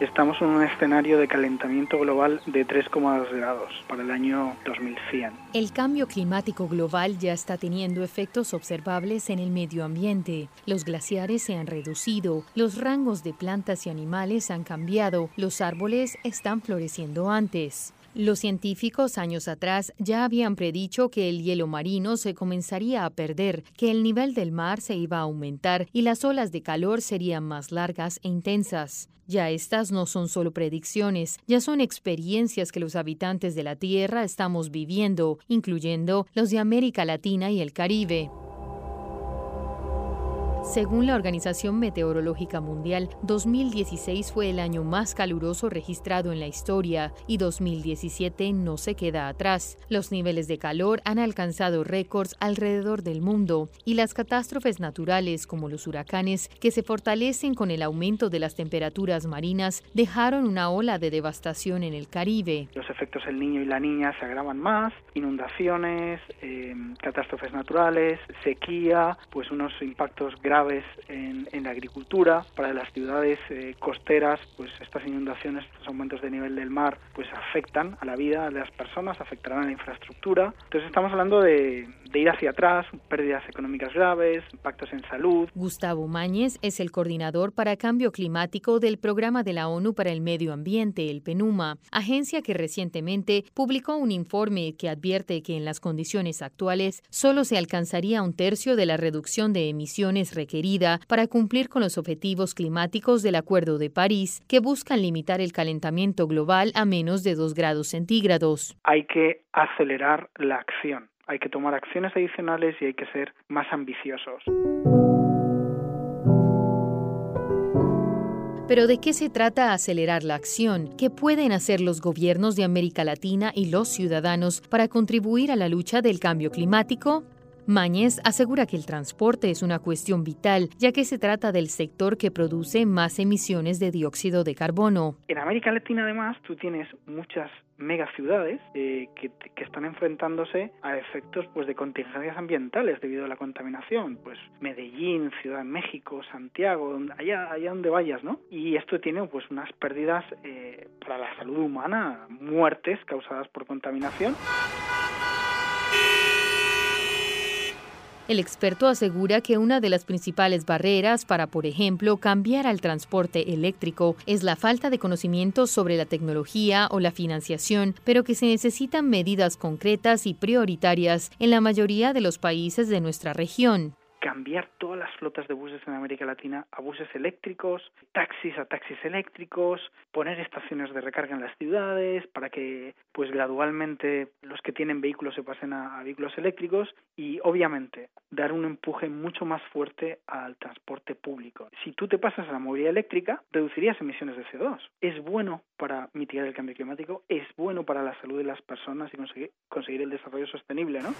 Estamos en un escenario de calentamiento global de 3,2 grados para el año 2100. El cambio climático global ya está teniendo efectos observables en el medio ambiente. Los glaciares se han reducido, los rangos de plantas y animales han cambiado, los árboles están floreciendo antes. Los científicos años atrás ya habían predicho que el hielo marino se comenzaría a perder, que el nivel del mar se iba a aumentar y las olas de calor serían más largas e intensas. Ya estas no son solo predicciones, ya son experiencias que los habitantes de la Tierra estamos viviendo, incluyendo los de América Latina y el Caribe. Según la Organización Meteorológica Mundial, 2016 fue el año más caluroso registrado en la historia y 2017 no se queda atrás. Los niveles de calor han alcanzado récords alrededor del mundo y las catástrofes naturales como los huracanes que se fortalecen con el aumento de las temperaturas marinas dejaron una ola de devastación en el Caribe. Los efectos del niño y la niña se agravan más, inundaciones, eh, catástrofes naturales, sequía, pues unos impactos graves graves en, la agricultura, para las ciudades eh, costeras, pues estas inundaciones, estos aumentos de nivel del mar, pues afectan a la vida de las personas, afectarán a la infraestructura. Entonces estamos hablando de, de ir hacia atrás, pérdidas económicas graves, impactos en salud. Gustavo Mañez es el coordinador para cambio climático del Programa de la ONU para el Medio Ambiente, el PENUMA, agencia que recientemente publicó un informe que advierte que en las condiciones actuales solo se alcanzaría un tercio de la reducción de emisiones requerida para cumplir con los objetivos climáticos del Acuerdo de París, que buscan limitar el calentamiento global a menos de 2 grados centígrados. Hay que acelerar la acción hay que tomar acciones adicionales y hay que ser más ambiciosos. Pero ¿de qué se trata acelerar la acción? ¿Qué pueden hacer los gobiernos de América Latina y los ciudadanos para contribuir a la lucha del cambio climático? Mañez asegura que el transporte es una cuestión vital, ya que se trata del sector que produce más emisiones de dióxido de carbono. En América Latina, además, tú tienes muchas megaciudades eh, que, están enfrentándose a efectos pues de contingencias ambientales debido a la contaminación. Pues Medellín Ciudad de México Santiago allá allá donde vayas no y esto tiene pues unas pérdidas eh, para la salud humana muertes causadas por contaminación El experto asegura que una de las principales barreras para, por ejemplo, cambiar al transporte eléctrico es la falta de conocimiento sobre la tecnología o la financiación, pero que se necesitan medidas concretas y prioritarias en la mayoría de los países de nuestra región cambiar todas las flotas de buses en América Latina a buses eléctricos, taxis a taxis eléctricos, poner estaciones de recarga en las ciudades para que pues gradualmente los que tienen vehículos se pasen a, vehículos eléctricos y obviamente dar un empuje mucho más fuerte al transporte público. Si tú te pasas a la movilidad eléctrica, reducirías emisiones de CO2. Es bueno para mitigar el cambio climático, es bueno para la salud de las personas y conseguir, conseguir el desarrollo sostenible, ¿no?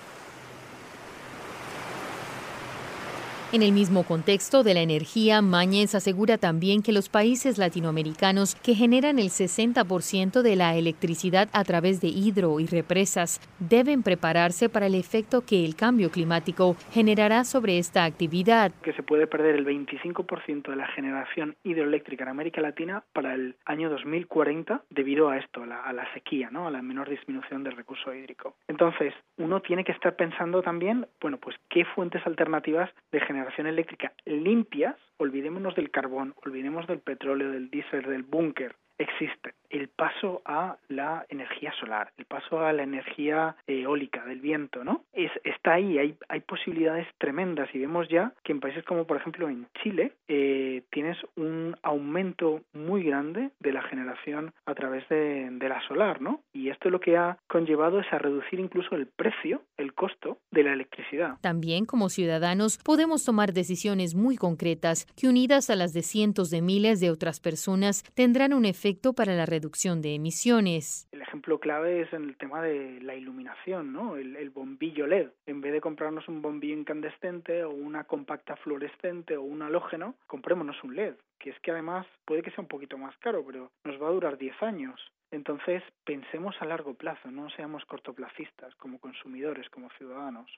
En el mismo contexto de la energía, Mañez asegura también que los países latinoamericanos que generan el 60% de la electricidad a través de hidro y represas deben prepararse para el efecto que el cambio climático generará sobre esta actividad. Que se puede perder el 25% de la generación hidroeléctrica en América Latina para el año 2040 debido a esto, a la, a la sequía, ¿no? a la menor disminución del recurso hídrico. Entonces, uno tiene que estar pensando también, bueno, pues qué fuentes alternativas de generación generación eléctrica limpias, olvidémonos del carbón, olvidemos del petróleo, del diésel, del búnker, existe el paso a la energía solar, el paso a la energía eólica, del viento, ¿no? Es, está ahí, hay, hay posibilidades tremendas y vemos ya que en países como por ejemplo en Chile eh, tienes un aumento muy grande de la generación a través de, de la solar, ¿no? Y y esto lo que ha conllevado es a reducir incluso el precio, el costo de la electricidad. También como ciudadanos podemos tomar decisiones muy concretas que unidas a las de cientos de miles de otras personas tendrán un efecto para la reducción de emisiones. El ejemplo clave es en el tema de la iluminación, ¿no? El, el bombillo LED. En vez de comprarnos un bombillo incandescente o una compacta fluorescente o un halógeno, comprémonos un LED que es que además puede que sea un poquito más caro, pero nos va a durar 10 años. Entonces, pensemos a largo plazo, no seamos cortoplacistas como consumidores, como ciudadanos.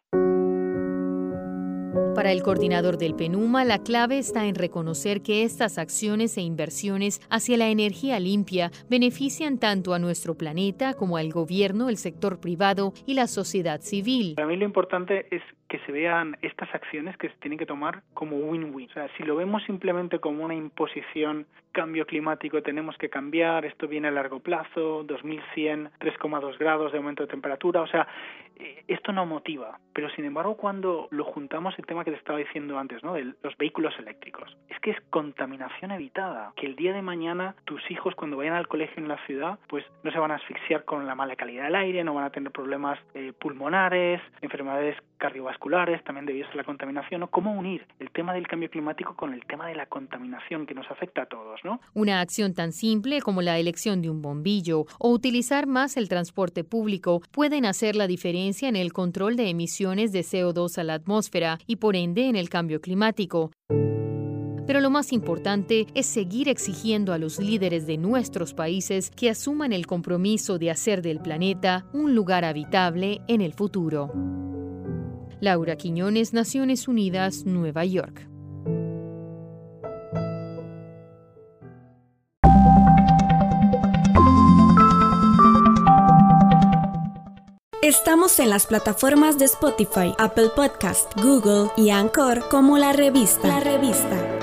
Para el coordinador del PENUMA, la clave está en reconocer que estas acciones e inversiones hacia la energía limpia benefician tanto a nuestro planeta como al gobierno, el sector privado y la sociedad civil. Para mí lo importante es que se vean estas acciones que se tienen que tomar como win-win. O sea, si lo vemos simplemente como una imposición, cambio climático, tenemos que cambiar, esto viene a largo plazo, 2100, 3,2 grados de aumento de temperatura, o sea, eh, esto no motiva. Pero sin embargo, cuando lo juntamos el tema que te estaba diciendo antes, ¿no? De los vehículos eléctricos, que es contaminación evitada. Que el día de mañana tus hijos cuando vayan al colegio en la ciudad, pues no se van a asfixiar con la mala calidad del aire, no van a tener problemas eh, pulmonares, enfermedades cardiovasculares, también debido a la contaminación, ¿no? ¿Cómo unir el tema del cambio climático con el tema de la contaminación que nos afecta a todos, ¿no? Una acción tan simple como la elección de un bombillo o utilizar más el transporte público pueden hacer la diferencia en el control de emisiones de CO2 a la atmósfera y por ende en el cambio climático. Pero lo más importante es seguir exigiendo a los líderes de nuestros países que asuman el compromiso de hacer del planeta un lugar habitable en el futuro. Laura Quiñones, Naciones Unidas, Nueva York. Estamos en las plataformas de Spotify, Apple Podcast, Google y Anchor como la revista. La revista.